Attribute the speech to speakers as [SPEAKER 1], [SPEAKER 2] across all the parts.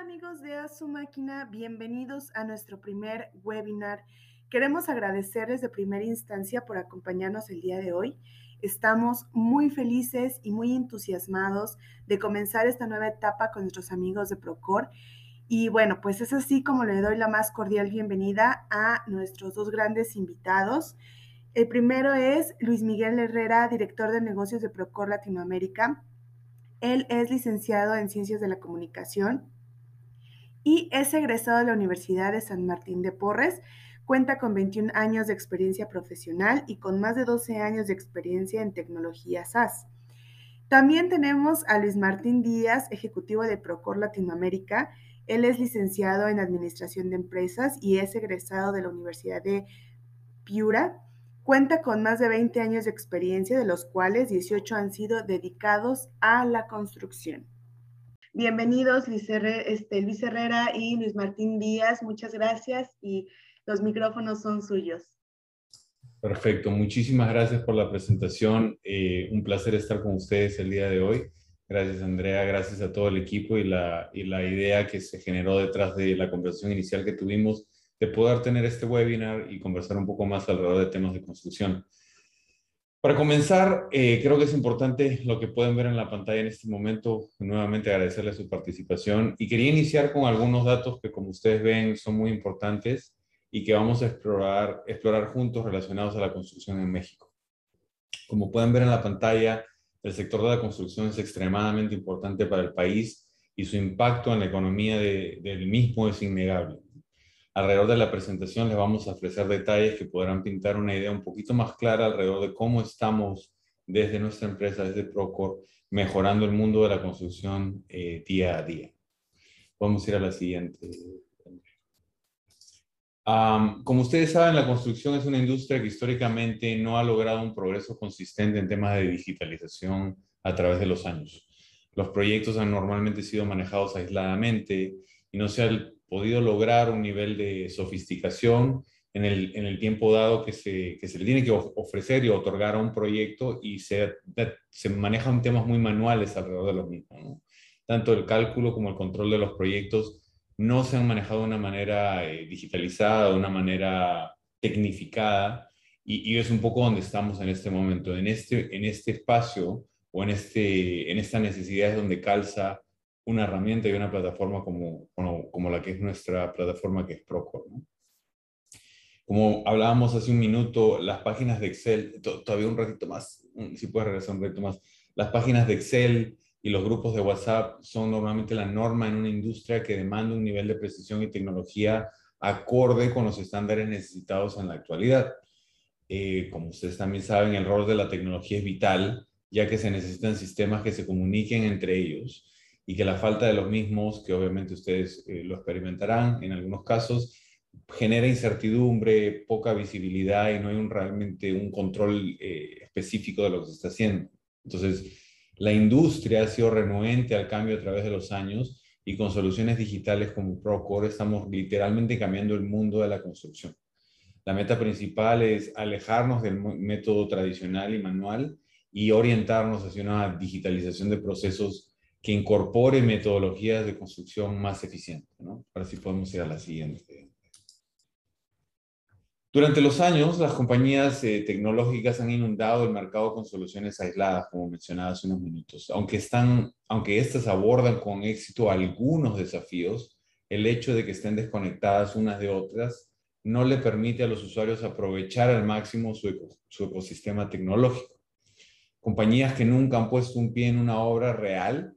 [SPEAKER 1] amigos de A Su Máquina, bienvenidos a nuestro primer webinar. Queremos agradecerles de primera instancia por acompañarnos el día de hoy. Estamos muy felices y muy entusiasmados de comenzar esta nueva etapa con nuestros amigos de Procor. Y bueno, pues es así como le doy la más cordial bienvenida a nuestros dos grandes invitados. El primero es Luis Miguel Herrera, director de negocios de Procor Latinoamérica. Él es licenciado en Ciencias de la Comunicación y es egresado de la Universidad de San Martín de Porres. Cuenta con 21 años de experiencia profesional y con más de 12 años de experiencia en tecnología SaaS. También tenemos a Luis Martín Díaz, ejecutivo de Procor Latinoamérica. Él es licenciado en Administración de Empresas y es egresado de la Universidad de Piura. Cuenta con más de 20 años de experiencia, de los cuales 18 han sido dedicados a la construcción. Bienvenidos Luis, este, Luis Herrera y Luis Martín Díaz, muchas gracias y los micrófonos son suyos.
[SPEAKER 2] Perfecto, muchísimas gracias por la presentación. Eh, un placer estar con ustedes el día de hoy. Gracias Andrea, gracias a todo el equipo y la, y la idea que se generó detrás de la conversación inicial que tuvimos de poder tener este webinar y conversar un poco más alrededor de temas de construcción. Para comenzar, eh, creo que es importante lo que pueden ver en la pantalla en este momento. Nuevamente agradecerle su participación y quería iniciar con algunos datos que como ustedes ven son muy importantes y que vamos a explorar juntos relacionados a la construcción en México. Como pueden ver en la pantalla, el sector de la construcción es extremadamente importante para el país y su impacto en la economía del mismo es innegable. Alrededor de la presentación les vamos a ofrecer detalles que podrán pintar una idea un poquito más clara alrededor de cómo estamos desde nuestra empresa, desde Procor, mejorando el mundo de la construcción eh, día a día. Vamos a ir a la siguiente. como ustedes saben, la construcción es una industria que históricamente no ha logrado un progreso consistente en temas de digitalización a través de los años. Los proyectos han normalmente sido manejados aisladamente y no se ha podido lograr un nivel de sofisticación en el, en el tiempo dado que se, que se le tiene que ofrecer y otorgar a un proyecto y se, se manejan temas muy manuales alrededor de lo mismo. Tanto el cálculo como el control de los proyectos no se han manejado de una manera eh, digitalizada, de una manera tecnificada, y, y, es un poco donde estamos en este momento. En este, en este espacio o en, este, en esta necesidad es donde calza una herramienta y una plataforma como, como, la que es nuestra plataforma que es Procore. Como hablábamos hace un minuto, las páginas de Excel, todavía un ratito más, si puedes regresar un ratito más, las páginas de Excel y los grupos de WhatsApp son normalmente la norma en una industria que demanda un nivel de precisión y tecnología acorde con los estándares necesitados en la actualidad. Eh, como ustedes también saben, el rol de la tecnología es vital, ya que se necesitan sistemas que se comuniquen entre ellos y que la falta de los mismos, que obviamente ustedes eh, lo experimentarán en algunos casos, genera incertidumbre, poca visibilidad y no hay realmente un control eh, específico de lo que se está haciendo. Entonces, la industria ha sido renuente al cambio a través de los años y con soluciones digitales como Procore estamos literalmente cambiando el mundo de la construcción. La meta principal es alejarnos del método tradicional y manual y orientarnos hacia una digitalización de procesos que incorpore metodologías de construcción más eficientes. ¿no? Ahora sí podemos ir a la siguiente. Durante los años, las compañías eh, tecnológicas han inundado el mercado con soluciones aisladas, como mencionaba hace unos minutos. Aunque, están, aunque estas abordan con éxito algunos desafíos, el hecho de que estén desconectadas unas de otras no le permite a los usuarios aprovechar al máximo su, su ecosistema tecnológico. Compañías que nunca han puesto un pie en una obra real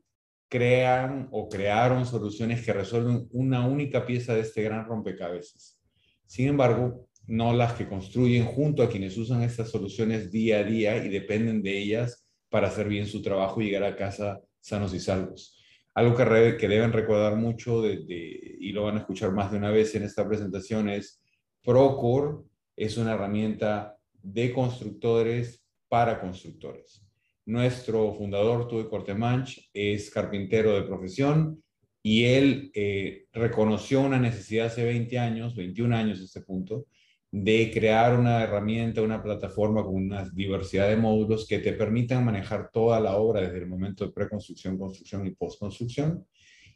[SPEAKER 2] crean o crearon soluciones que resuelven una única pieza de este gran rompecabezas. Sin embargo, no las que construyen junto a quienes usan estas soluciones día a día y dependen de ellas para hacer bien su trabajo y llegar a casa sanos y salvos. Algo que, deben recordar mucho y lo van a escuchar más de una vez en esta presentación es Procore es una herramienta de constructores para constructores. Nuestro fundador, Tuve Cortemanch, es carpintero de profesión y él eh, reconoció una necesidad hace 20 años, 21 años a este punto, de crear una herramienta, una plataforma con una diversidad de módulos que te permitan manejar toda la obra desde el momento de preconstrucción, construcción y postconstrucción.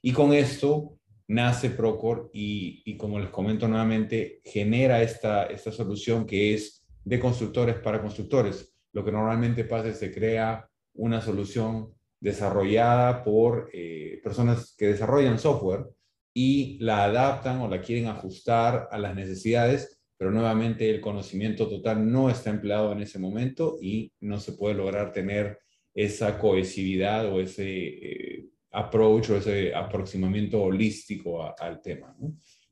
[SPEAKER 2] Y con esto nace Procor y, como les comento nuevamente, genera esta, esta solución que es de constructores para constructores. Lo que normalmente pasa es que se crea una solución desarrollada por eh, personas que desarrollan software y la adaptan o la quieren ajustar a las necesidades, pero nuevamente el conocimiento total no está empleado en ese momento y no se puede lograr tener esa cohesividad o ese eh, approach o ese aproximamiento holístico al tema.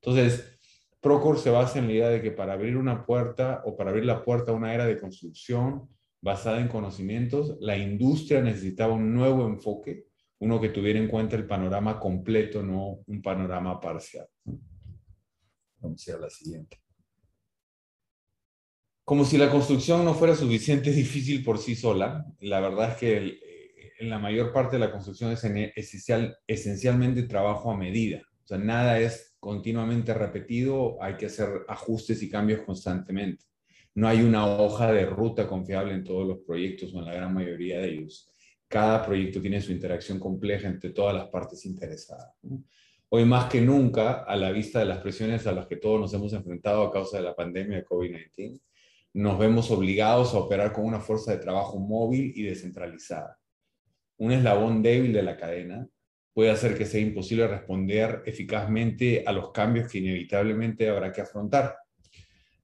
[SPEAKER 2] Entonces, Procore se basa en la idea de que para abrir una puerta o para abrir la puerta a una era de construcción basada en conocimientos, la industria necesitaba un nuevo enfoque, uno que tuviera en cuenta el panorama completo, no un panorama parcial. Vamos a ir a la siguiente. Como si la construcción no fuera suficiente difícil por sí sola, la verdad es que eh, en la mayor parte de la construcción es esencial, esencialmente trabajo a medida. O sea, nada es continuamente repetido, hay que hacer ajustes y cambios constantemente. No hay una hoja de ruta confiable en todos los proyectos o en la gran mayoría de ellos. Cada proyecto tiene su interacción compleja entre todas las partes interesadas. Hoy más que nunca, a la vista de las presiones a las que todos nos hemos enfrentado a causa de la pandemia de COVID-19, nos vemos obligados a operar con una fuerza de trabajo móvil y descentralizada. Un eslabón débil de la cadena puede hacer que sea imposible responder eficazmente a los cambios que inevitablemente habrá que afrontar.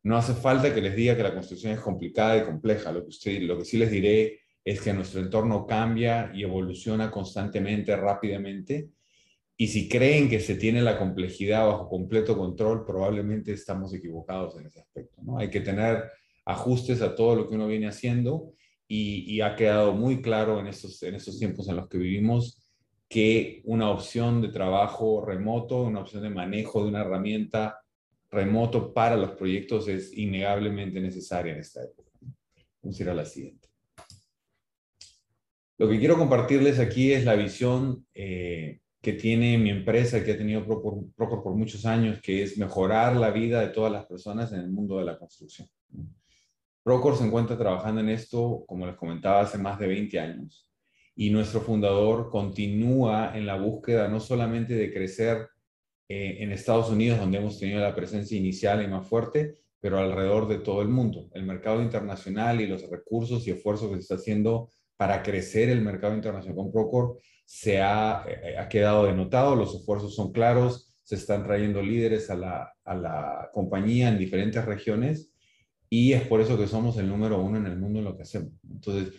[SPEAKER 2] No hace falta que les diga que la construcción es complicada y compleja. Lo que, sí les diré es que nuestro entorno cambia y evoluciona constantemente, rápidamente. Y si creen que se tiene la complejidad bajo completo control, probablemente estamos equivocados en ese aspecto. ¿no? Hay que tener ajustes a todo lo que uno viene haciendo y, y ha quedado muy claro en estos, en estos tiempos en los que vivimos que una opción de trabajo remoto, una opción de manejo de una herramienta remoto para los proyectos es innegablemente necesaria en esta época. Vamos a ir a la siguiente. Lo que quiero compartirles aquí es la visión eh, que tiene mi empresa, que ha tenido Procor, por muchos años, que es mejorar la vida de todas las personas en el mundo de la construcción. Procor se encuentra trabajando en esto, como les comentaba, hace más de 20 años y nuestro fundador continúa en la búsqueda no solamente de crecer eh, en Estados Unidos, donde hemos tenido la presencia inicial y más fuerte, pero alrededor de todo el mundo. El mercado internacional y los recursos y esfuerzos que se está haciendo para crecer el mercado internacional con Procor se ha, eh, ha quedado denotado, los esfuerzos son claros, se están trayendo líderes a la, a la compañía en diferentes regiones y es por eso que somos el número uno en el mundo en lo que hacemos. Entonces,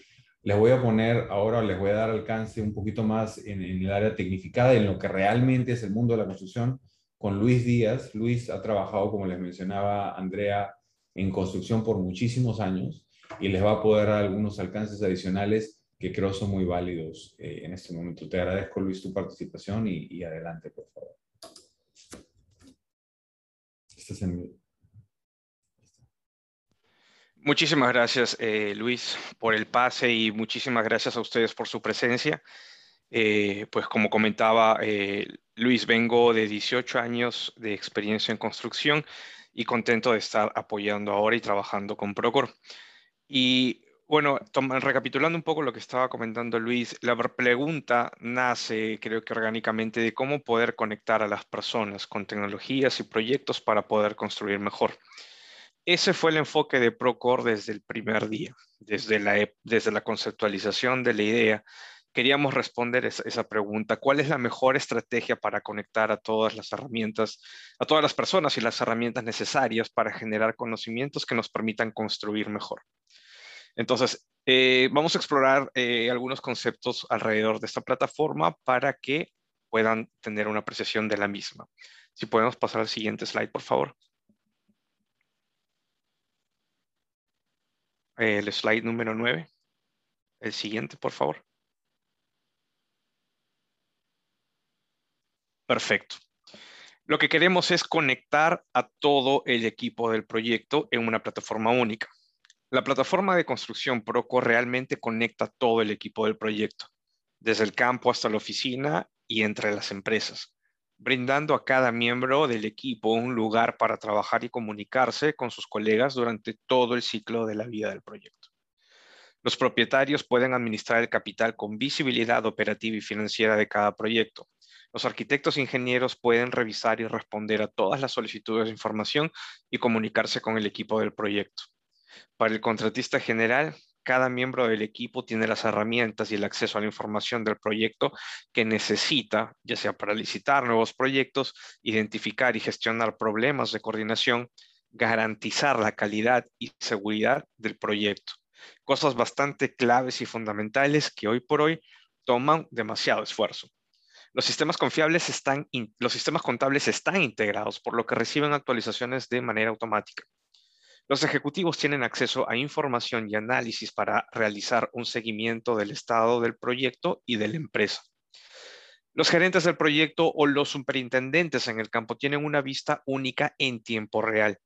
[SPEAKER 2] les voy a poner ahora, les voy a dar alcance un poquito más en, el área tecnificada, en lo que realmente es el mundo de la construcción, con Luis Díaz. Luis ha trabajado, como les mencionaba Andrea, en construcción por muchísimos años y les va a poder dar algunos alcances adicionales que creo son muy válidos eh, en este momento. Te agradezco, Luis, tu participación y, adelante, por favor.
[SPEAKER 3] Estás en Muchísimas gracias, eh, Luis, por el pase y muchísimas gracias a ustedes por su presencia. Eh, pues como comentaba eh, Luis, vengo de 18 años de experiencia en construcción y contento de estar apoyando ahora y trabajando con Procor. Y bueno, recapitulando un poco lo que estaba comentando Luis, la pregunta nace, creo que orgánicamente, de cómo poder conectar a las personas con tecnologías y proyectos para poder construir mejor. Ese fue el enfoque de Procore desde el primer día, desde la, desde la conceptualización de la idea. Queríamos responder esa, esa pregunta, ¿cuál es la mejor estrategia para conectar a todas las herramientas, a todas las personas y las herramientas necesarias para generar conocimientos que nos permitan construir mejor? Entonces, eh, vamos a explorar eh, algunos conceptos alrededor de esta plataforma para que puedan tener una apreciación de la misma. Si podemos pasar al siguiente slide, por favor. El slide número 9. El siguiente, por favor. Perfecto. Lo que queremos es conectar a todo el equipo del proyecto en una plataforma única. La plataforma de construcción Proco realmente conecta todo el equipo del proyecto, desde el campo hasta la oficina y entre las empresas brindando a cada miembro del equipo un lugar para trabajar y comunicarse con sus colegas durante todo el ciclo de la vida del proyecto. Los propietarios pueden administrar el capital con visibilidad operativa y financiera de cada proyecto, Los arquitectos e ingenieros pueden revisar y responder a todas las solicitudes de información y comunicarse con el equipo del proyecto. Para el contratista general, cada miembro del equipo tiene las herramientas y el acceso a la información del proyecto que necesita, ya sea para licitar nuevos proyectos, identificar y gestionar problemas de coordinación, garantizar la calidad y seguridad del proyecto. Cosas bastante claves y fundamentales que hoy por hoy toman demasiado esfuerzo. Los sistemas confiables están, los sistemas contables están integrados, por lo que reciben actualizaciones de manera automática. Los ejecutivos tienen acceso a información y análisis para realizar un seguimiento del estado del proyecto y de la empresa. Los gerentes del proyecto o los superintendentes en el campo tienen una vista única en tiempo real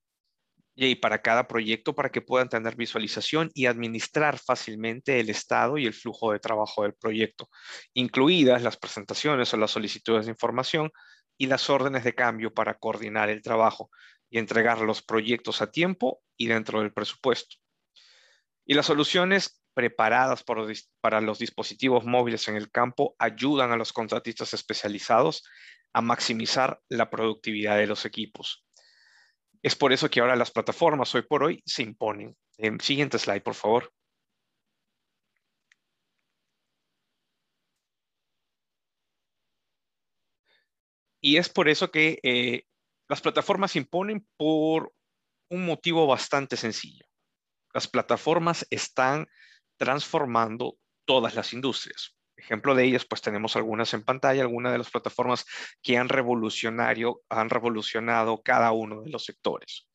[SPEAKER 3] y para cada proyecto para que puedan tener visualización y administrar fácilmente el estado y el flujo de trabajo del proyecto, incluidas las presentaciones o las solicitudes de información y las órdenes de cambio para coordinar el trabajo y entregar los proyectos a tiempo y dentro del presupuesto. Y las soluciones preparadas para los dispositivos móviles en el campo ayudan a los contratistas especializados a maximizar la productividad de los equipos. Es por eso que ahora las plataformas hoy por hoy se imponen. siguiente slide, por favor. Y es por eso que eh, las plataformas se imponen por un motivo bastante sencillo. Las plataformas están transformando todas las industrias. Ejemplo de ellas, pues tenemos algunas en pantalla, algunas de las plataformas que han, revolucionario, han revolucionado cada uno de los sectores.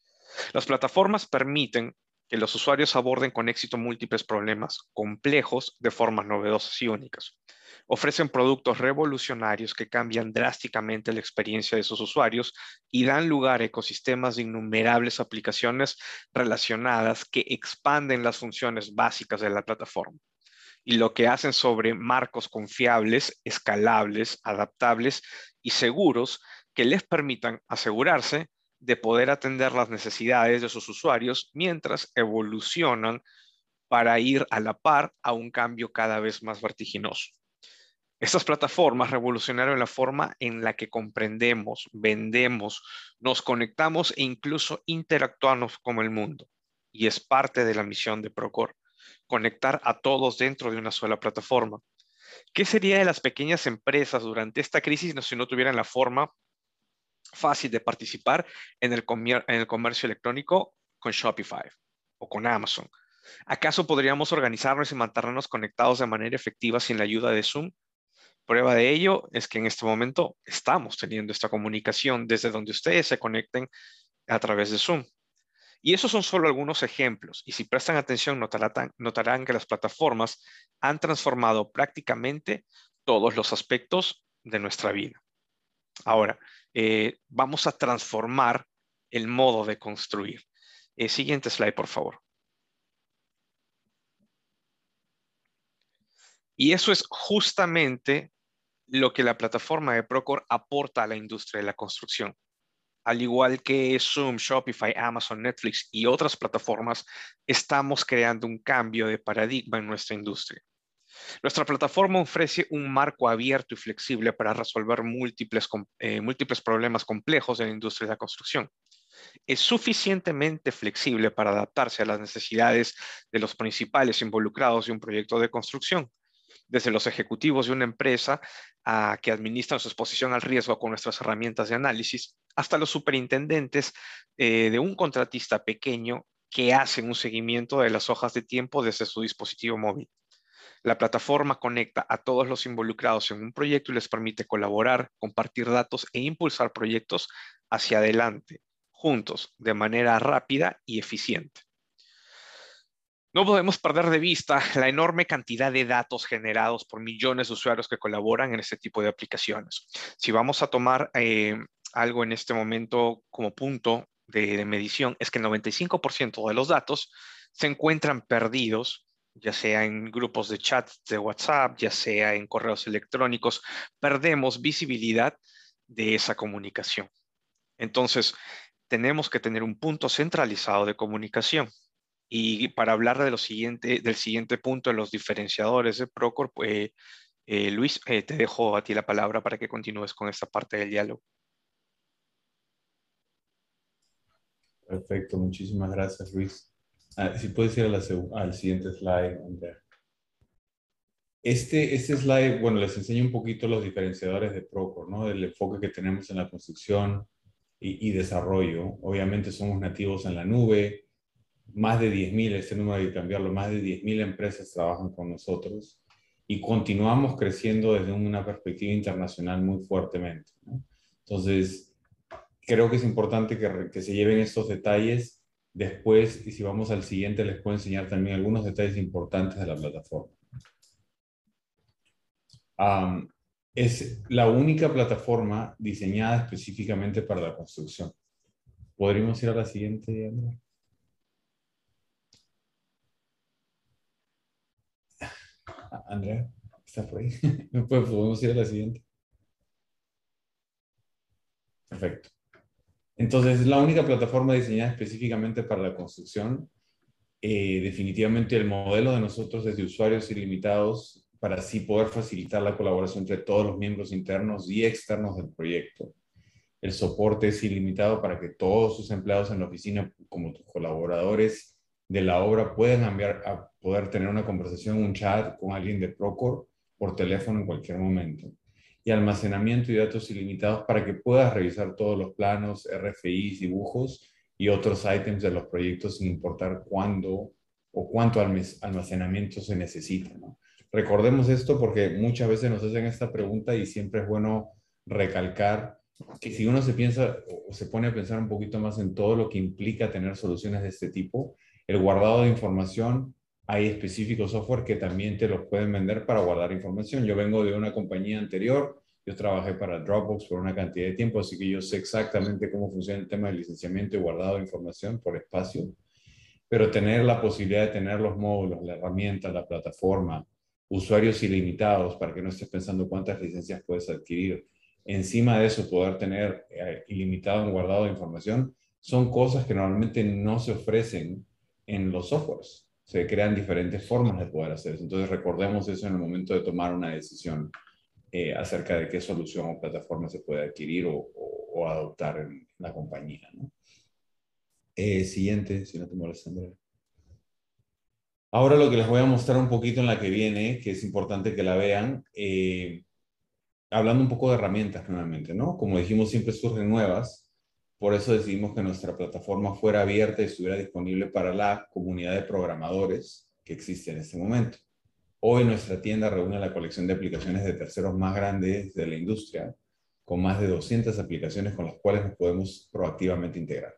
[SPEAKER 3] Las plataformas permiten que los usuarios aborden con éxito múltiples problemas complejos de formas novedosas y únicas. Ofrecen productos revolucionarios que cambian drásticamente la experiencia de sus usuarios y dan lugar a ecosistemas de innumerables aplicaciones relacionadas que expanden las funciones básicas de la plataforma y lo que hacen sobre marcos confiables, escalables, adaptables y seguros que les permitan asegurarse de poder atender las necesidades de sus usuarios mientras evolucionan para ir a la par a un cambio cada vez más vertiginoso. Estas plataformas revolucionaron la forma en la que comprendemos, vendemos, nos conectamos e incluso interactuamos con el mundo. Y es parte de la misión de Procor conectar a todos dentro de una sola plataforma. ¿Qué sería de las pequeñas empresas durante esta crisis si no tuvieran la forma fácil de participar en el, comercio electrónico con Shopify o con Amazon? ¿Acaso podríamos organizarnos y mantenernos conectados de manera efectiva sin la ayuda de Zoom? Prueba de ello es que en este momento estamos teniendo esta comunicación desde donde ustedes se conecten a través de Zoom. Y esos son solo algunos ejemplos, y si prestan atención notarán, que las plataformas han transformado prácticamente todos los aspectos de nuestra vida. Ahora, eh, vamos a transformar el modo de construir. Eh, siguiente slide, por favor. Y eso es justamente lo que la plataforma de Procor aporta a la industria de la construcción al igual que Zoom, Shopify, Amazon, Netflix y otras plataformas, estamos creando un cambio de paradigma en nuestra industria. Nuestra plataforma ofrece un marco abierto y flexible para resolver múltiples, eh, múltiples problemas complejos de la industria de la construcción. Es suficientemente flexible para adaptarse a las necesidades de los principales involucrados de un proyecto de construcción, desde los ejecutivos de una empresa a, que administran su exposición al riesgo con nuestras herramientas de análisis, hasta los superintendentes eh, de un contratista pequeño que hacen un seguimiento de las hojas de tiempo desde su dispositivo móvil. La plataforma conecta a todos los involucrados en un proyecto y les permite colaborar, compartir datos e impulsar proyectos hacia adelante, juntos, de manera rápida y eficiente. No podemos perder de vista la enorme cantidad de datos generados por millones de usuarios que colaboran en este tipo de aplicaciones. Si vamos a tomar eh, algo en este momento como punto de, medición, es que el 95% de los datos se encuentran perdidos, ya sea en grupos de chat de WhatsApp, ya sea en correos electrónicos, perdemos visibilidad de esa comunicación. Entonces, tenemos que tener un punto centralizado de comunicación. Y para hablar de lo siguiente, del siguiente punto de los diferenciadores de Procor, pues, Luis, te dejo a ti la palabra para que continúes con esta parte del diálogo.
[SPEAKER 2] Perfecto, muchísimas gracias, Luis. Ah, si puedes ir al siguiente slide, Andrea. Este, este slide, bueno, les enseño un poquito los diferenciadores de Procore, ¿no? Del enfoque que tenemos en la construcción y, y desarrollo. Obviamente somos nativos en la nube, más de 10.000, este número hay que cambiarlo, más de 10.000 empresas trabajan con nosotros y continuamos creciendo desde una perspectiva internacional muy fuertemente. ¿no? Entonces, creo que es importante que, que, se lleven estos detalles después y si vamos al siguiente les puedo enseñar también algunos detalles importantes de la plataforma. es la única plataforma diseñada específicamente para la construcción. ¿Podríamos ir a la siguiente, Andrea? Andrea, ¿está por ahí? ¿Podemos ir a la siguiente? Perfecto. Entonces, es la única plataforma diseñada específicamente para la construcción. Eh, definitivamente el modelo de nosotros es de usuarios ilimitados para así poder facilitar la colaboración entre todos los miembros internos y externos del proyecto. El soporte es ilimitado para que todos sus empleados en la oficina, como tus colaboradores de la obra, puedan enviar a poder tener una conversación, un chat con alguien de Procore por teléfono en cualquier momento y almacenamiento y datos ilimitados para que puedas revisar todos los planos, RFIs, dibujos y otros ítems de los proyectos sin importar cuándo o cuánto almacenamiento se necesita. Recordemos esto porque muchas veces nos hacen esta pregunta y siempre es bueno recalcar que si uno se piensa o se pone a pensar un poquito más en todo lo que implica tener soluciones de este tipo, el guardado de información hay específicos software que también te los pueden vender para guardar información. Yo vengo de una compañía anterior, yo trabajé para Dropbox por una cantidad de tiempo, así que yo sé exactamente cómo funciona el tema de licenciamiento y guardado de información por espacio. Pero tener la posibilidad de tener los módulos, la herramienta, la plataforma, usuarios ilimitados para que no estés pensando cuántas licencias puedes adquirir. Encima de eso, poder tener eh, ilimitado en guardado de información, son cosas que normalmente no se ofrecen en los softwares se crean diferentes formas de poder hacer eso. Entonces recordemos eso en el momento de tomar una decisión eh, acerca de qué solución o plataforma se puede adquirir o, adoptar en la compañía. Eh, siguiente, si no te molesta, Andrea. Ahora lo que les voy a mostrar un poquito en la que viene, que es importante que la vean, eh, hablando un poco de herramientas nuevamente, ¿no? Como dijimos, siempre surgen nuevas. Por eso decidimos que nuestra plataforma fuera abierta y estuviera disponible para la comunidad de programadores que existe en este momento. Hoy nuestra tienda reúne la colección de aplicaciones de terceros más grandes de la industria, con más de 200 aplicaciones con las cuales nos podemos proactivamente integrar.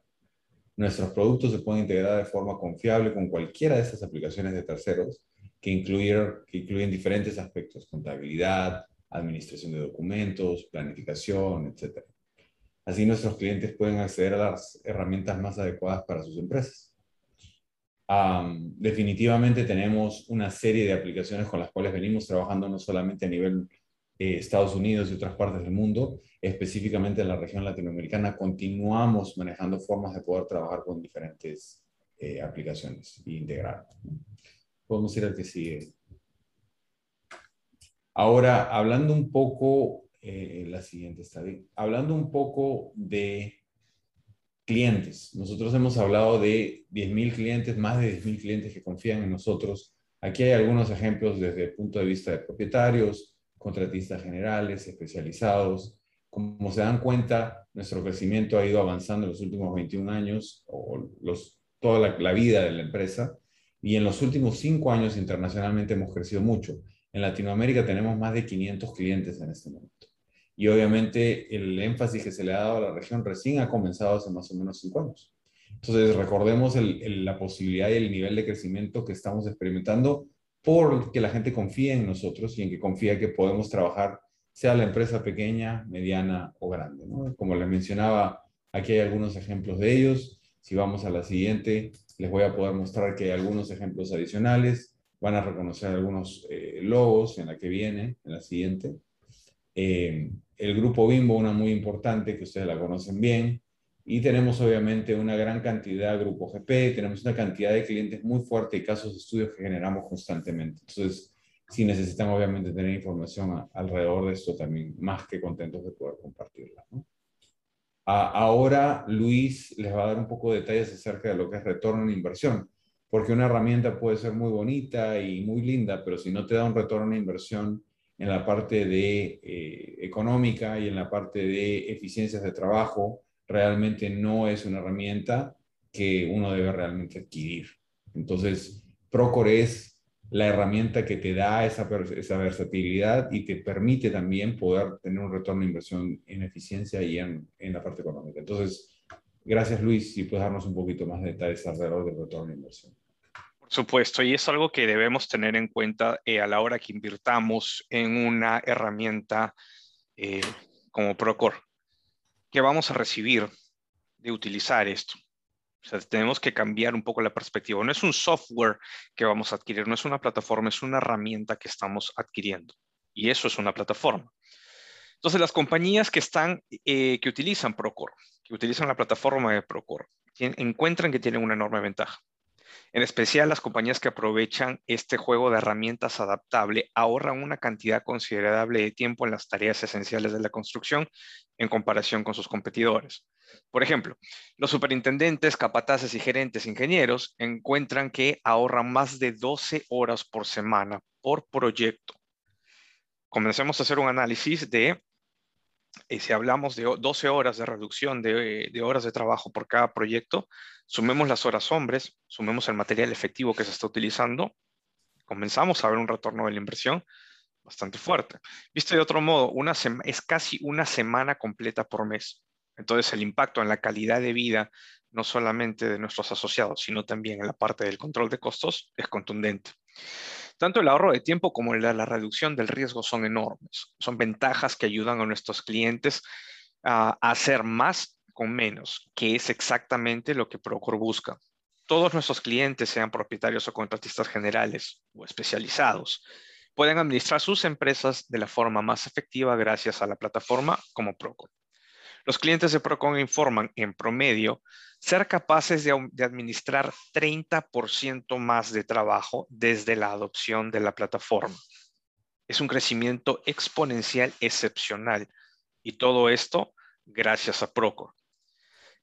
[SPEAKER 2] Nuestros productos se pueden integrar de forma confiable con cualquiera de estas aplicaciones de terceros que incluyen, que incluyen diferentes aspectos, contabilidad, administración de documentos, planificación, etc. Así nuestros clientes pueden acceder a las herramientas más adecuadas para sus empresas. definitivamente tenemos una serie de aplicaciones con las cuales venimos trabajando no solamente a nivel eh, Estados Unidos y otras partes del mundo, específicamente en la región latinoamericana, continuamos manejando formas de poder trabajar con diferentes eh, aplicaciones e integrar. Podemos ir al que sigue. Ahora, hablando un poco eh, la siguiente bien. Hablando un poco de clientes, nosotros hemos hablado de 10.000 clientes, más de 10.000 clientes que confían en nosotros. Aquí hay algunos ejemplos desde el punto de vista de propietarios, contratistas generales, especializados. Como se dan cuenta, nuestro crecimiento ha ido avanzando en los últimos 21 años, o los, toda la, la vida de la empresa, y en los últimos cinco años internacionalmente hemos crecido mucho. En Latinoamérica tenemos más de 500 clientes en este momento. Y obviamente el énfasis que se le ha dado a la región recién ha comenzado hace más o menos cinco años. Entonces, recordemos la posibilidad y el nivel de crecimiento que estamos experimentando porque la gente confía en nosotros y en que confía que podemos trabajar, sea la empresa pequeña, mediana o grande. Como les mencionaba, aquí hay algunos ejemplos de ellos. Si vamos a la siguiente, les voy a poder mostrar que hay algunos ejemplos adicionales. Van a reconocer algunos eh, logos en la que viene, en la siguiente. Eh, el grupo Bimbo, una muy importante que ustedes la conocen bien, y tenemos obviamente una gran cantidad de grupo GP, tenemos una cantidad de clientes muy fuerte y casos de estudios que generamos constantemente. Entonces, Si necesitan obviamente tener información alrededor de esto, también más que contentos de poder compartirla. ahora Luis les va a dar un poco de detalles acerca de lo que es retorno en inversión, porque una herramienta puede ser muy bonita y muy linda, pero si no te da un retorno en inversión en la parte de eh, económica y en la parte de eficiencias de trabajo, realmente no es una herramienta que uno debe realmente adquirir. Entonces, Procore es la herramienta que te da esa, esa versatilidad y te permite también poder tener un retorno de inversión en eficiencia y en, en la parte económica. Entonces, gracias Luis, si puedes darnos un poquito más de detalles alrededor del retorno de inversión.
[SPEAKER 3] Supuesto, y es algo que debemos tener en cuenta eh, a la hora que invirtamos en una herramienta eh, como Procore. ¿Qué vamos a recibir de utilizar esto? Tenemos que cambiar un poco la perspectiva. No es un software que vamos a adquirir, no es una plataforma, es una herramienta que estamos adquiriendo. Y eso es una plataforma. Entonces, las compañías que están, eh, que utilizan Procore, que utilizan la plataforma de Procore, encuentran que tienen una enorme ventaja. En especial las compañías que aprovechan este juego de herramientas adaptable ahorran una cantidad considerable de tiempo en las tareas esenciales de la construcción en comparación con sus competidores. Por ejemplo, los superintendentes, capataces y gerentes ingenieros encuentran que ahorran más de 12 horas por semana por proyecto. Comencemos a hacer un análisis de y si hablamos de 12 horas de reducción de, horas de trabajo por cada proyecto, sumemos las horas hombres, sumemos el material efectivo que se está utilizando, comenzamos a ver un retorno de la inversión bastante fuerte. Visto de otro modo, una es casi una semana completa por mes. Entonces el impacto en la calidad de vida, no solamente de nuestros asociados, sino también en la parte del control de costos, es contundente. Tanto el ahorro de tiempo como la, reducción del riesgo son enormes. Son ventajas que ayudan a nuestros clientes a, hacer más con menos, que es exactamente lo que Procore busca. Todos nuestros clientes, sean propietarios o contratistas generales o especializados, pueden administrar sus empresas de la forma más efectiva gracias a la plataforma como Procore. Los clientes de Procon informan en promedio ser capaces de, administrar 30% más de trabajo desde la adopción de la plataforma. Es un crecimiento exponencial excepcional y todo esto gracias a Procore.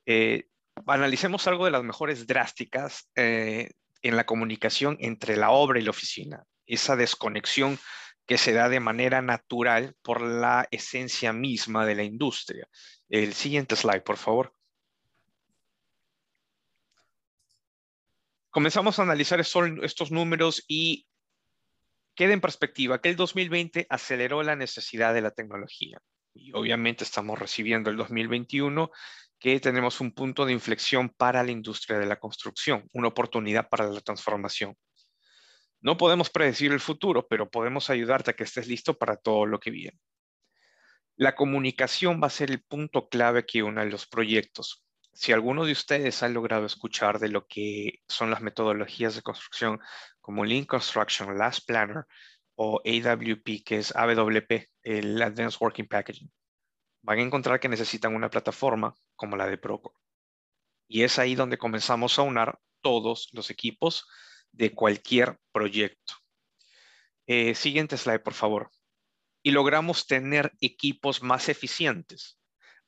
[SPEAKER 3] Eh, analicemos algo de las mejores drásticas eh, en la comunicación entre la obra y la oficina. Esa desconexión que se da de manera natural por la esencia misma de la industria. El siguiente slide, por favor. Comenzamos a analizar estos números y queda en perspectiva que el 2020 aceleró la necesidad de la tecnología. Y obviamente estamos recibiendo el 2021 que tenemos un punto de inflexión para la industria de la construcción, una oportunidad para la transformación. No podemos predecir el futuro, pero podemos ayudarte a que estés listo para todo lo que viene. La comunicación va a ser el punto clave que una los proyectos. Si alguno de ustedes ha logrado escuchar de lo que son las metodologías de construcción como Lean Construction, Last Planner o AWP, que es AWP, el Advanced Working Packaging, van a encontrar que necesitan una plataforma como la de Procore. Y es ahí donde comenzamos a unar todos los equipos de cualquier proyecto. Eh, siguiente slide, por favor. Y logramos tener equipos más eficientes.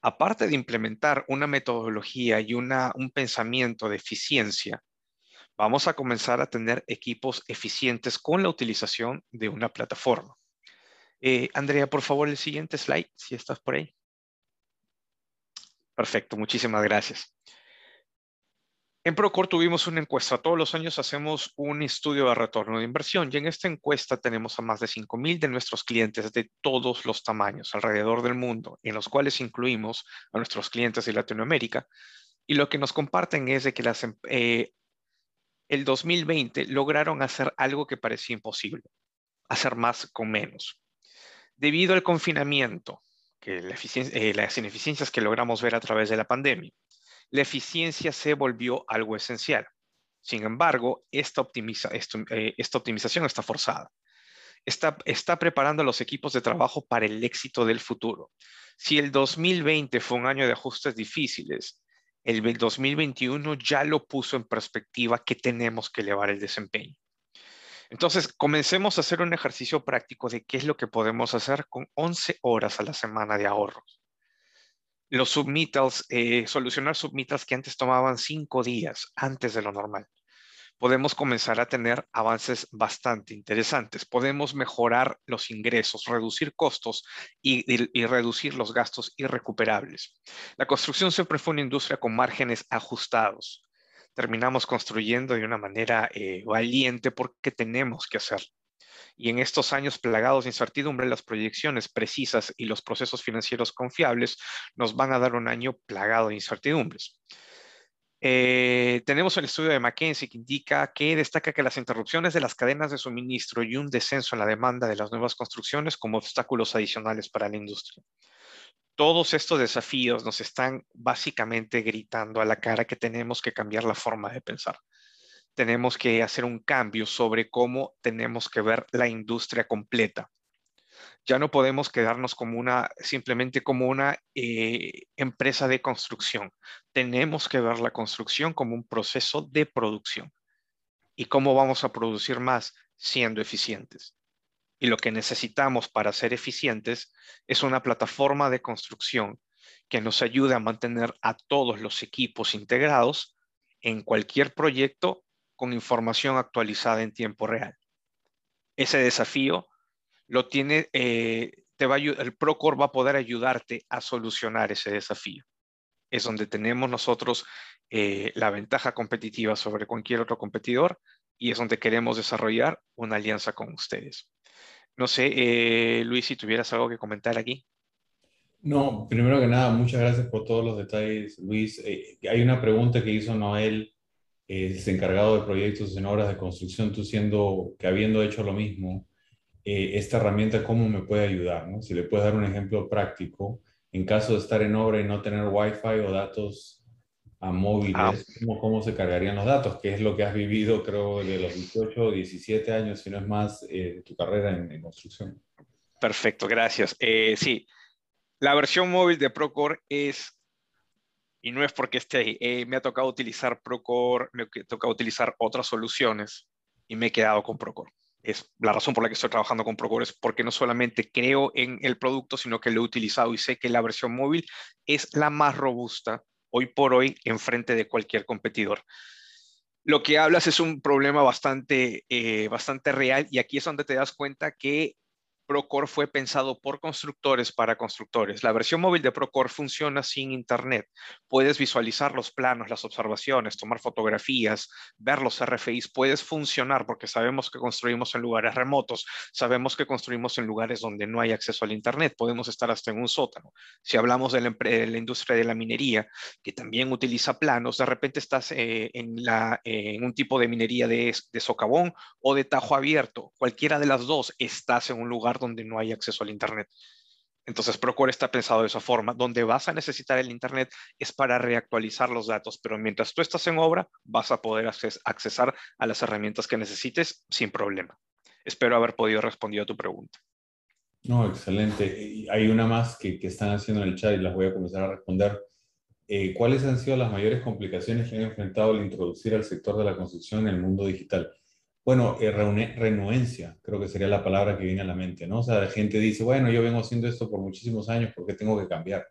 [SPEAKER 3] Aparte de implementar una metodología y una, un pensamiento de eficiencia, vamos a comenzar a tener equipos eficientes con la utilización de una plataforma. Eh, Andrea, por favor, el siguiente slide, si estás por ahí. Perfecto, muchísimas gracias. En Procore tuvimos una encuesta. Todos los años hacemos un estudio de retorno de inversión y en esta encuesta tenemos a más de 5.000 de nuestros clientes de todos los tamaños alrededor del mundo, en los cuales incluimos a nuestros clientes de Latinoamérica. Y lo que nos comparten es de que em, eh, el 2020 lograron hacer algo que parecía imposible, hacer más con menos. Debido al confinamiento, eh, las ineficiencias que logramos ver a través de la pandemia, la eficiencia se volvió algo esencial. Sin embargo, esta, eh, optimización está forzada. Está, está, preparando a los equipos de trabajo para el éxito del futuro. Si el 2020 fue un año de ajustes difíciles, el 2021 ya lo puso en perspectiva que tenemos que elevar el desempeño. Entonces, comencemos a hacer un ejercicio práctico de qué es lo que podemos hacer con 11 horas a la semana de ahorros. Los submittals, eh, solucionar submittals que antes tomaban 5 días antes de lo normal. Podemos comenzar a tener avances bastante interesantes. Podemos mejorar los ingresos, reducir costos y, y reducir los gastos irrecuperables. La construcción siempre fue una industria con márgenes ajustados terminamos construyendo de una manera eh, valiente porque tenemos que hacer. Y en estos años plagados de incertidumbre, las proyecciones precisas y los procesos financieros confiables nos van a dar un año plagado de incertidumbres. Eh, tenemos el estudio de McKinsey que indica que destaca que las interrupciones de las cadenas de suministro y un descenso en la demanda de las nuevas construcciones como obstáculos adicionales para la industria todos estos desafíos nos están básicamente gritando a la cara que tenemos que cambiar la forma de pensar. Tenemos que hacer un cambio sobre cómo tenemos que ver la industria completa. Ya no podemos quedarnos como una, simplemente como una eh, empresa de construcción. Tenemos que ver la construcción como un proceso de producción. ¿Y cómo vamos a producir más? Siendo eficientes. Y lo que necesitamos para ser eficientes es una plataforma de construcción que nos ayude a mantener a todos los equipos integrados en cualquier proyecto con información actualizada en tiempo real. Ese desafío lo tiene, eh, te va el Procore va a poder ayudarte a solucionar ese desafío. Es donde tenemos nosotros eh, la ventaja competitiva sobre cualquier otro competidor y es donde queremos desarrollar una alianza con ustedes. No sé, eh, Luis, si tuvieras algo que comentar aquí.
[SPEAKER 2] No, primero que nada, muchas gracias por todos los detalles, Luis. Eh, hay una pregunta que hizo Noel, eh, es encargado de proyectos en obras de construcción, tú siendo que habiendo hecho lo mismo, esta herramienta, ¿cómo me puede ayudar? Si le puedes dar un ejemplo práctico, en caso de estar en obra y no tener Wi-Fi o datos a móviles, ah. ¿cómo, se cargarían los datos? ¿Qué es lo que has vivido, creo, de los 18, 17 años, si no es más, eh, tu carrera en, construcción?
[SPEAKER 3] Perfecto, gracias. Eh, sí, la versión móvil de Procore es, y no es porque esté ahí, eh, me ha tocado utilizar Procore, me ha tocado utilizar otras soluciones y me he quedado con Procore. Es la razón por la que estoy trabajando con Procore es porque no solamente creo en el producto, sino que lo he utilizado y sé que la versión móvil es la más robusta hoy por hoy en frente de cualquier competidor. Lo que hablas es un problema bastante, eh, bastante real y aquí es donde te das cuenta que Procore fue pensado por constructores para constructores. La versión móvil de Procore funciona sin internet. Puedes visualizar los planos, las observaciones, tomar fotografías, ver los RFIs. Puedes funcionar porque sabemos que construimos en lugares remotos, sabemos que construimos en lugares donde no hay acceso al internet. Podemos estar hasta en un sótano. Si hablamos de la, industria de la minería, que también utiliza planos, de repente estás eh, en, un tipo de minería de, de socavón o de tajo abierto. Cualquiera de las dos estás en un lugar donde no hay acceso al Internet. Entonces, Procore está pensado de esa forma. Donde vas a necesitar el Internet es para reactualizar los datos, pero mientras tú estás en obra, vas a poder accesar a las herramientas que necesites sin problema. Espero haber podido responder a tu pregunta.
[SPEAKER 2] No, excelente. Hay una más que, están haciendo en el chat y las voy a comenzar a responder. Eh, ¿Cuáles han sido las mayores complicaciones que han enfrentado al introducir al sector de la construcción en el mundo digital? Bueno, eh, renuencia, creo que sería la palabra que viene a la mente, ¿no? O sea, la gente dice, bueno, yo vengo haciendo esto por muchísimos años, ¿por qué tengo que cambiar?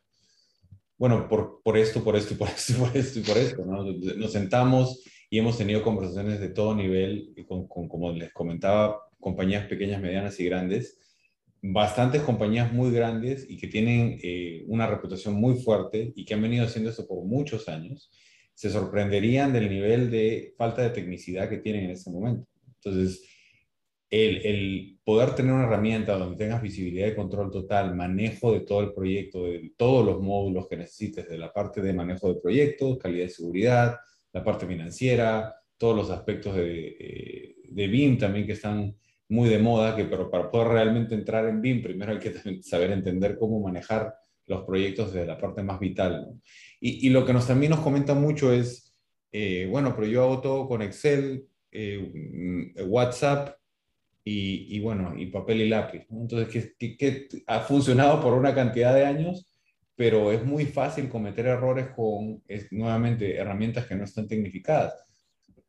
[SPEAKER 2] Bueno, por, por esto, por esto, por esto, por esto y por esto, ¿no? Nos sentamos y hemos tenido conversaciones de todo nivel, con, con, como les comentaba, compañías pequeñas, medianas y grandes, bastantes compañías muy grandes y que tienen eh, una reputación muy fuerte y que han venido haciendo esto por muchos años, se sorprenderían del nivel de falta de tecnicidad que tienen en este momento. Entonces, el, poder tener una herramienta donde tengas visibilidad y control total, manejo de todo el proyecto, de todos los módulos que necesites, de la parte de manejo de proyectos, calidad de seguridad, la parte financiera, todos los aspectos de, eh, de BIM también que están muy de moda, que pero para poder realmente entrar en BIM, primero hay que saber entender cómo manejar los proyectos desde la parte más vital. Y, y, lo que nos, también nos comenta mucho es, eh, bueno, pero yo hago todo con Excel, eh, mm, WhatsApp y, bueno, y papel y lápiz. Entonces, que, ha funcionado por una cantidad de años, pero es muy fácil cometer errores con, nuevamente, herramientas que no están tecnificadas.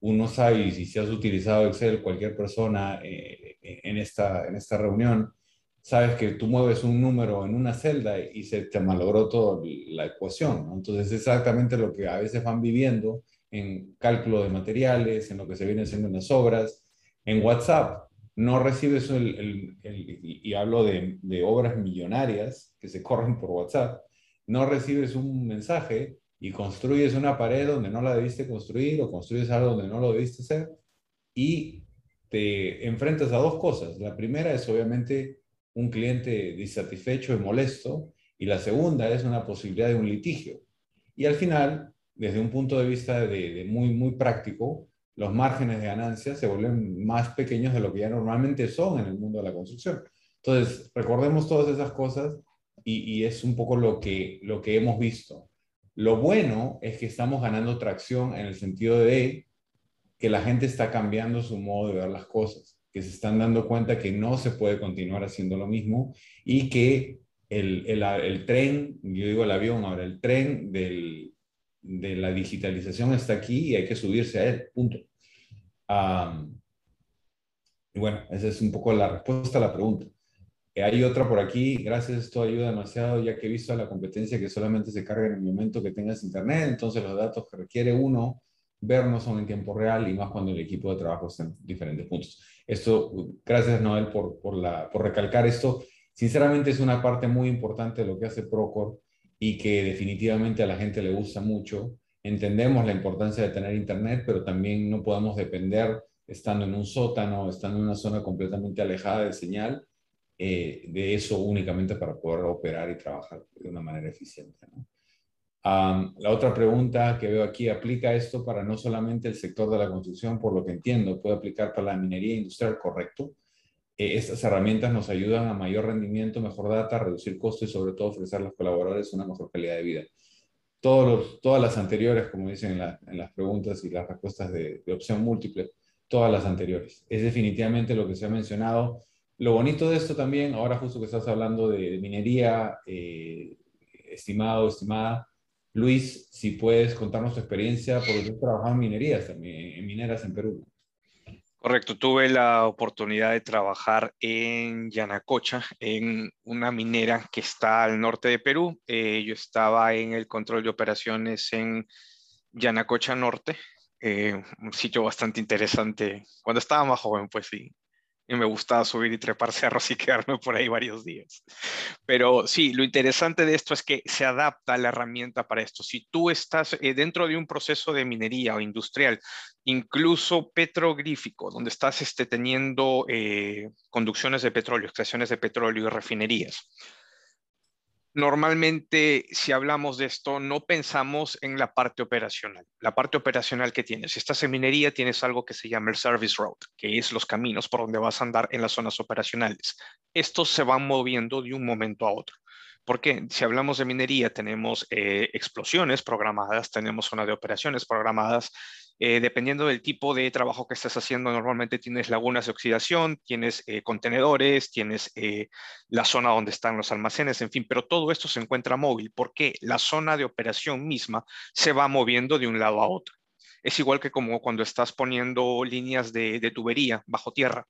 [SPEAKER 2] uno sabe, y si has utilizado Excel, cualquier persona eh, en, esta, en esta reunión, sabes que tú mueves un número en una celda y se te malogró toda la ecuación. Entonces, es exactamente lo que a veces van viviendo en cálculo de materiales, en lo que se viene haciendo en las obras. En WhatsApp, no recibes el, y hablo de, de, obras millonarias que se corren por WhatsApp, no recibes un mensaje y construyes una pared donde no la debiste construir o construyes algo donde no lo debiste hacer y te enfrentas a dos cosas. La primera es obviamente un cliente disatisfecho y molesto y la segunda es una posibilidad de un litigio. Y al final, desde un punto de vista de, muy, muy práctico, los márgenes de ganancia se vuelven más pequeños de lo que ya normalmente son en el mundo de la construcción. Entonces, recordemos todas esas cosas y, y es un poco lo que, lo que hemos visto. Lo bueno es que estamos ganando tracción en el sentido de que la gente está cambiando su modo de ver las cosas, que se están dando cuenta que no se puede continuar haciendo lo mismo y que el, el, tren, yo digo el avión ahora, el tren del, de la digitalización está aquí y hay que subirse a él, punto. y bueno, esa es un poco la respuesta a la pregunta. Hay otra por aquí, gracias, esto ayuda demasiado, ya que he visto la competencia que solamente se carga en el momento que tengas internet, entonces los datos que requiere uno ver no son en tiempo real y más cuando el equipo de trabajo está en diferentes puntos. Esto, gracias Noel por, por, la, por recalcar esto. Sinceramente es una parte muy importante de lo que hace Procor y que definitivamente a la gente le gusta mucho. Entendemos la importancia de tener internet, pero también no podemos depender estando en un sótano, estando en una zona completamente alejada de señal, eh, de eso únicamente para poder operar y trabajar de una manera eficiente. la otra pregunta que veo aquí, ¿aplica esto para no solamente el sector de la construcción? Por lo que entiendo, puede aplicar para la minería industrial, correcto. Eh, estas herramientas nos ayudan a mayor rendimiento, mejor data, reducir costos y sobre todo ofrecer a los colaboradores una mejor calidad de vida. Todos todas las anteriores, como dicen en, las preguntas y las respuestas de, opción múltiple, todas las anteriores. Es definitivamente lo que se ha mencionado lo bonito de esto también, ahora justo que estás hablando de, minería, eh, estimado, estimada, Luis, si puedes contarnos tu experiencia, porque tú has trabajado en minerías en mineras en Perú.
[SPEAKER 3] Correcto, tuve la oportunidad de trabajar en Yanacocha, en una minera que está al norte de Perú. Eh, yo estaba en el control de operaciones en Yanacocha Norte, eh, un sitio bastante interesante. Cuando estaba más joven, pues sí, y me gustaba subir y trepar cerros y quedarme por ahí varios días. Pero sí, lo interesante de esto es que se adapta la herramienta para esto. Si tú estás eh, dentro de un proceso de minería o industrial, incluso petrogrífico, donde estás este, teniendo eh, conducciones de petróleo, extracciones de petróleo y refinerías, Normalmente, si hablamos de esto, no pensamos en la parte operacional. La parte operacional que tienes, si estás en minería, tienes algo que se llama el service road, que es los caminos por donde vas a andar en las zonas operacionales. Estos se van moviendo de un momento a otro. Porque si hablamos de minería, tenemos eh, explosiones programadas, tenemos zona de operaciones programadas, eh, dependiendo del tipo de trabajo que estés haciendo, normalmente tienes lagunas de oxidación, tienes eh, contenedores, tienes eh, la zona donde están los almacenes, en fin, pero todo esto se encuentra móvil porque la zona de operación misma se va moviendo de un lado a otro. Es igual que como cuando estás poniendo líneas de, de tubería bajo tierra,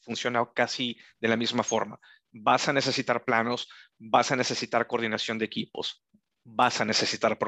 [SPEAKER 3] funciona casi de la misma forma. Vas a necesitar planos, vas a necesitar coordinación de equipos, vas a necesitar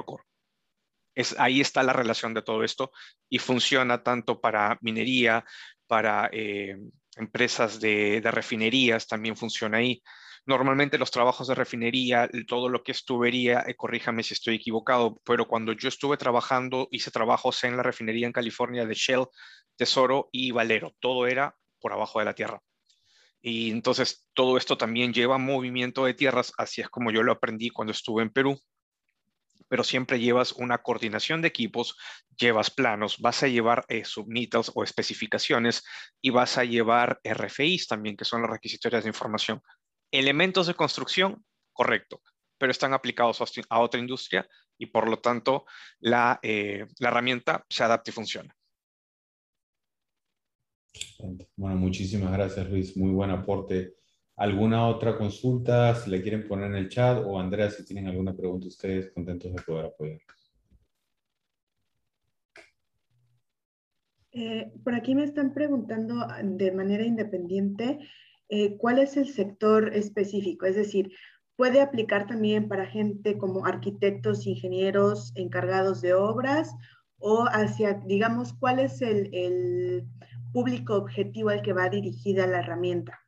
[SPEAKER 3] Procor ahí está la relación de todo esto y funciona tanto para minería, para eh, empresas de, refinerías, también funciona ahí. Normalmente los trabajos de refinería, todo lo que es tubería, eh, corríjame si estoy equivocado, pero cuando yo estuve trabajando, hice trabajos en la refinería en California de Shell, Tesoro y Valero. Todo era por abajo de la tierra. Y entonces todo esto también lleva movimiento de tierras, así es como yo lo aprendí cuando estuve en Perú pero siempre llevas una coordinación de equipos, llevas planos, vas a llevar eh, o especificaciones y vas a llevar RFIs también, que son las requisitorias de información. Elementos de construcción, correcto, pero están aplicados a otra industria y por lo tanto la, eh, la herramienta se adapta y funciona.
[SPEAKER 2] Bueno, muchísimas gracias Luis, muy buen aporte ¿Alguna otra consulta? Si le quieren poner en el chat o Andrea, si tienen alguna pregunta, ustedes contentos de poder apoyar.
[SPEAKER 1] Eh, por aquí me están preguntando de manera independiente eh, cuál es el sector específico, es decir, puede aplicar también para gente como arquitectos, ingenieros, encargados de obras o hacia, digamos, cuál es el, el público objetivo al que va dirigida la herramienta.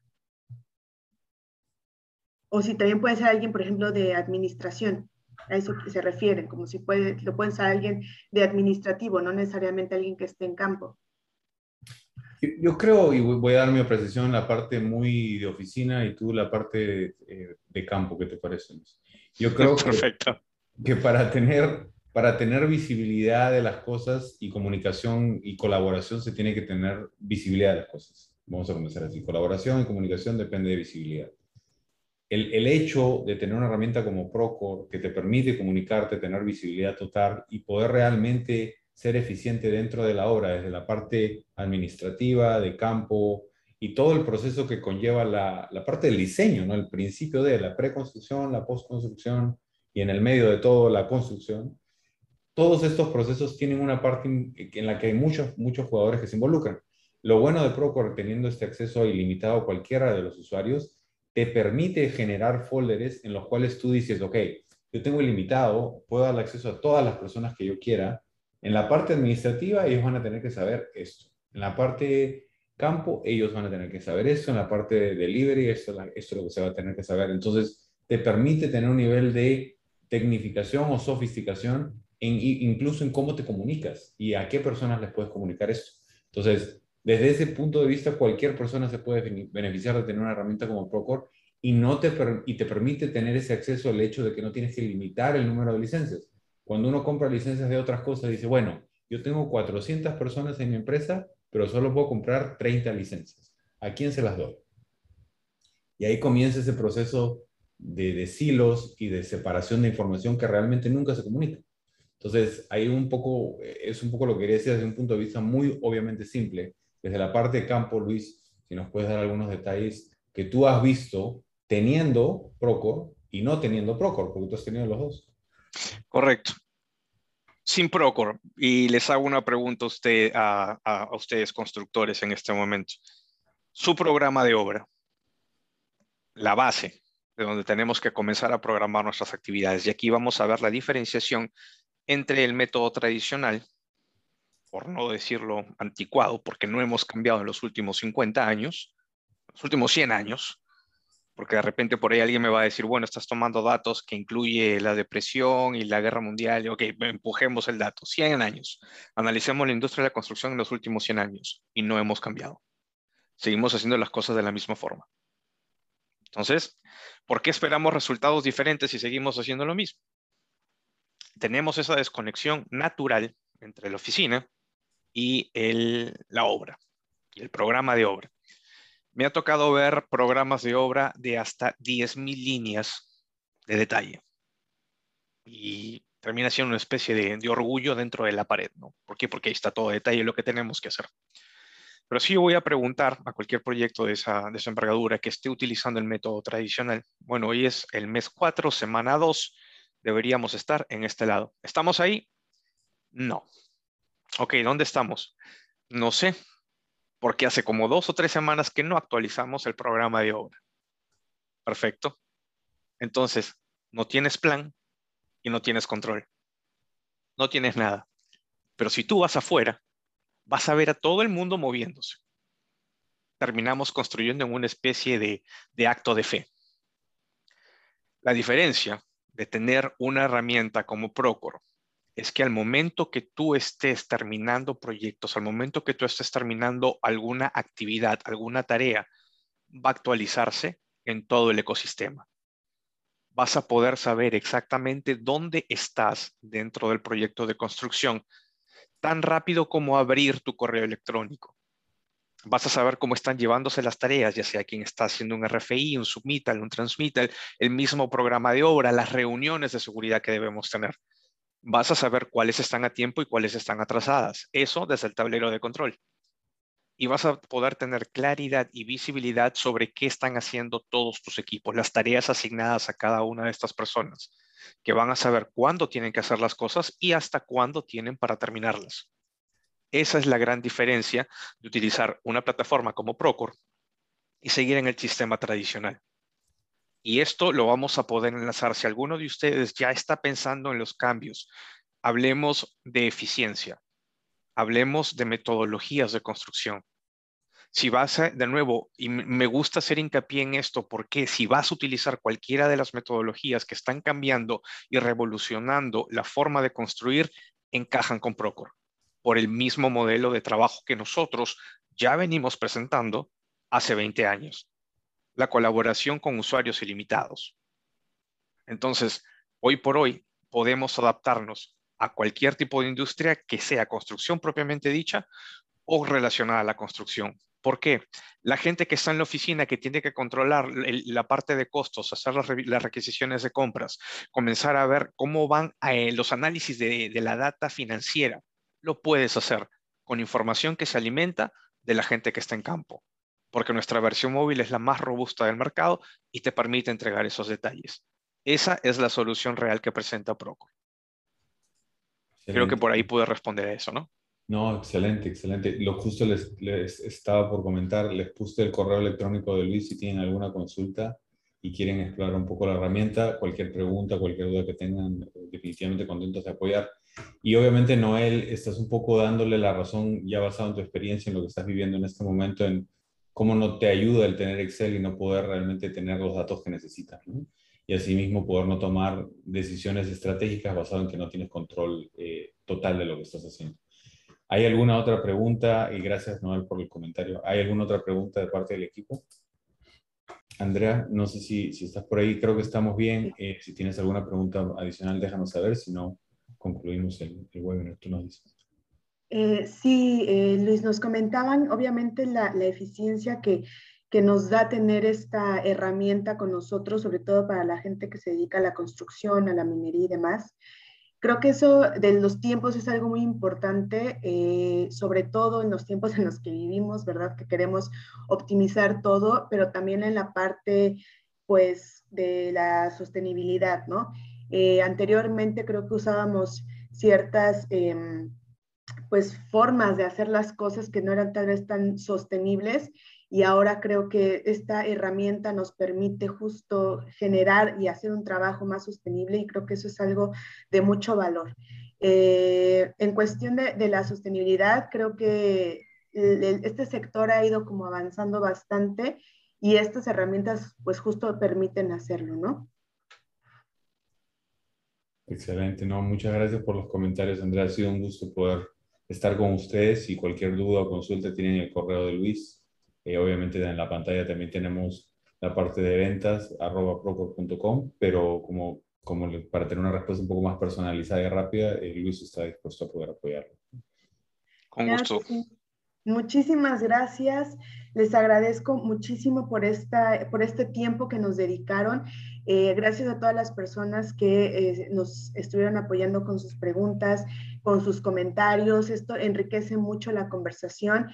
[SPEAKER 1] O si también puede ser alguien, por ejemplo, de administración a eso que se refieren, como si puede, lo pueden ser alguien de administrativo, no necesariamente alguien que esté en campo.
[SPEAKER 2] Yo creo, y voy a dar mi apreciación en la parte muy de oficina y tú la parte eh, de, campo, ¿qué te parece? Yo creo Perfecto. Que, para, tener, para tener visibilidad de las cosas y comunicación y colaboración se tiene que tener visibilidad de las cosas. Vamos a comenzar así. Colaboración y comunicación depende de visibilidad el, hecho de tener una herramienta como Procore que te permite comunicarte, tener visibilidad total y poder realmente ser eficiente dentro de la obra, desde la parte administrativa, de campo y todo el proceso que conlleva la, parte del diseño, ¿no? el principio de la preconstrucción, la postconstrucción y en el medio de todo la construcción. Todos estos procesos tienen una parte en la que hay muchos, muchos jugadores que se involucran. Lo bueno de Procore, teniendo este acceso ilimitado a cualquiera de los usuarios, te permite generar folders en los cuales tú dices, ok, yo tengo ilimitado, puedo darle acceso a todas las personas que yo quiera. En la parte administrativa, ellos van a tener que saber esto. En la parte campo, ellos van a tener que saber esto. En la parte de delivery, esto, esto es lo que se va a tener que saber. Entonces, te permite tener un nivel de tecnificación o sofisticación en, incluso en cómo te comunicas y a qué personas les puedes comunicar esto. Entonces, desde ese punto de vista, cualquier persona se puede beneficiar de tener una herramienta como Procore y, no te, y te permite tener ese acceso al hecho de que no tienes que limitar el número de licencias. Cuando uno compra licencias de otras cosas, dice, bueno, yo tengo 400 personas en mi empresa, pero solo puedo comprar 30 licencias. ¿A quién se las doy? Y ahí comienza ese proceso de, de silos y de separación de información que realmente nunca se comunica. Entonces, ahí un poco, es un poco lo que quería decir desde un punto de vista muy obviamente simple, desde la parte de campo, Luis, si nos puedes dar algunos detalles que tú has visto teniendo Procor y no teniendo Procor, porque tú has tenido los dos.
[SPEAKER 3] Correcto. Sin Procor, y les hago una pregunta a, a ustedes constructores en este momento. Su programa de obra, la base de donde tenemos que comenzar a programar nuestras actividades. Y aquí vamos a ver la diferenciación entre el método tradicional por no decirlo anticuado, porque no hemos cambiado en los últimos 50 años, los últimos 100 años, porque de repente por ahí alguien me va a decir, bueno, estás tomando datos que incluye la depresión y la guerra mundial, y ok, empujemos el dato, 100 años, analicemos la industria de la construcción en los últimos 100 años y no hemos cambiado. Seguimos haciendo las cosas de la misma forma. Entonces, ¿por qué esperamos resultados diferentes si seguimos haciendo lo mismo? Tenemos esa desconexión natural entre la oficina y el, la obra, el programa de obra. Me ha tocado ver programas de obra de hasta 10.000 líneas de detalle. Y termina siendo una especie de, orgullo dentro de la pared, ¿no? ¿Por qué? Porque ahí está todo detalle lo que tenemos que hacer. Pero sí voy a preguntar a cualquier proyecto de esa, de esa envergadura que esté utilizando el método tradicional. Bueno, hoy es el mes 4, semana 2, deberíamos estar en este lado. ¿Estamos ahí? No. Ok, ¿dónde estamos? No sé, porque hace como dos o tres semanas que no actualizamos el programa de obra. Perfecto. Entonces, no tienes plan y no tienes control. No tienes nada. Pero si tú vas afuera, vas a ver a todo el mundo moviéndose. Terminamos construyendo en una especie de, de acto de fe. La diferencia de tener una herramienta como Procor es que al momento que tú estés terminando proyectos, al momento que tú estés terminando alguna actividad, alguna tarea, va a actualizarse en todo el ecosistema. Vas a poder saber exactamente dónde estás dentro del proyecto de construcción, tan rápido como abrir tu correo electrónico. Vas a saber cómo están llevándose las tareas, ya sea quien está haciendo un RFI, un submittal, un transmittal, el mismo programa de obra, las reuniones de seguridad que debemos tener vas a saber cuáles están a tiempo y cuáles están atrasadas. Eso desde el tablero de control. Y vas a poder tener claridad y visibilidad sobre qué están haciendo todos tus equipos, las tareas asignadas a cada una de estas personas, que van a saber cuándo tienen que hacer las cosas y hasta cuándo tienen para terminarlas. Esa es la gran diferencia de utilizar una plataforma como Procore y seguir en el sistema tradicional. Y esto lo vamos a poder enlazar. Si alguno de ustedes ya está pensando en los cambios, hablemos de eficiencia, hablemos de metodologías de construcción. Si vas a, de nuevo, y me gusta hacer hincapié en esto, porque si vas a utilizar cualquiera de las metodologías que están cambiando y revolucionando la forma de construir, encajan con Procore, por el mismo modelo de trabajo que nosotros ya venimos presentando hace 20 años, la colaboración con usuarios ilimitados. Entonces, hoy por hoy podemos adaptarnos a cualquier tipo de industria que sea construcción propiamente dicha o relacionada a la construcción. ¿Por qué? La gente que está en la oficina, que tiene que controlar la parte de costos, hacer las, requisiciones de compras, comenzar a ver cómo van eh, los análisis de la data financiera, lo puedes hacer con información que se alimenta de la gente que está en campo, porque nuestra versión móvil es la más robusta del mercado y te permite entregar esos detalles. Esa es la solución real que presenta Procore. Creo que por ahí pude responder a eso, ¿no?
[SPEAKER 2] No, excelente, excelente. Lo justo les, estaba por comentar, les puse el correo electrónico de Luis si tienen alguna consulta y quieren explorar un poco la herramienta, cualquier pregunta, cualquier duda que tengan, definitivamente contentos de apoyar. Y obviamente, Noel, estás un poco dándole la razón, ya basado en tu experiencia, en lo que estás viviendo en este momento, en cómo no te ayuda el tener Excel y no poder realmente tener los datos que necesitas. ¿no? y asimismo poder no tomar decisiones estratégicas basado en que no tienes control eh, total de lo que estás haciendo. ¿Hay alguna otra pregunta? Y gracias, Noel, por el comentario. ¿Hay alguna otra pregunta de parte del equipo? Andrea, no sé si, si estás por ahí, creo que estamos bien. Eh, si tienes alguna pregunta adicional, déjanos saber, si no, concluimos el, el webinar. Tú nos dices.
[SPEAKER 1] Eh, sí, Luis, nos comentaban obviamente la, la eficiencia que que nos da tener esta herramienta con nosotros, sobre todo para la gente que se dedica a la construcción, a la minería y demás. Creo que eso de los tiempos es algo muy importante, eh, sobre todo en los tiempos en los que vivimos, ¿verdad? Que queremos optimizar todo, pero también en la parte, pues, de la sostenibilidad, ¿no? Eh, anteriormente creo que usábamos ciertas, em, pues, formas de hacer las cosas que no eran tal vez tan sostenibles y ahora creo que esta herramienta nos permite justo generar y hacer un trabajo más sostenible y creo que eso es algo de mucho valor. Eh, en cuestión de, la sostenibilidad, creo que este sector ha ido como avanzando bastante y estas herramientas pues justo permiten hacerlo, ¿no?
[SPEAKER 2] Excelente, no, muchas gracias por los comentarios, Andrea. Ha sido un gusto poder estar con ustedes y cualquier duda o consulta tienen el correo de Luis eh, obviamente en la pantalla también tenemos la parte de ventas, arroba procor.com, pero como, como para tener una respuesta un poco más personalizada y rápida, eh, Luis está dispuesto a poder apoyarlo.
[SPEAKER 3] Con gusto.
[SPEAKER 1] Muchísimas gracias. Les agradezco muchísimo por, esta, por este tiempo que nos dedicaron. Eh, gracias a todas las personas que nos estuvieron apoyando con sus preguntas, con sus comentarios. Esto enriquece mucho la conversación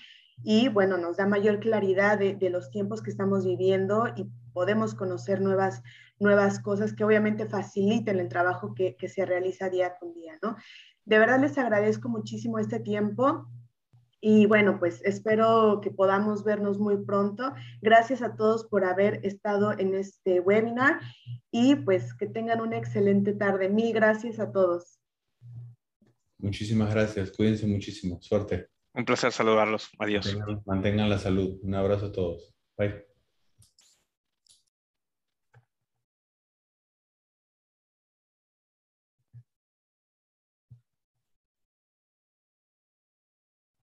[SPEAKER 1] y bueno, nos da mayor claridad de, los tiempos que estamos viviendo y podemos conocer nuevas, nuevas cosas que obviamente faciliten el trabajo que, que se realiza día con día, ¿no? De verdad les agradezco muchísimo este tiempo. Y bueno, pues espero que podamos vernos muy pronto. Gracias a todos por haber estado en este webinar y pues que tengan una excelente tarde. Mil gracias a todos.
[SPEAKER 2] Muchísimas gracias. Cuídense muchísimo. Suerte.
[SPEAKER 3] Un placer saludarlos. Adiós.
[SPEAKER 2] Mantengan, la salud. Un abrazo a todos. Bye.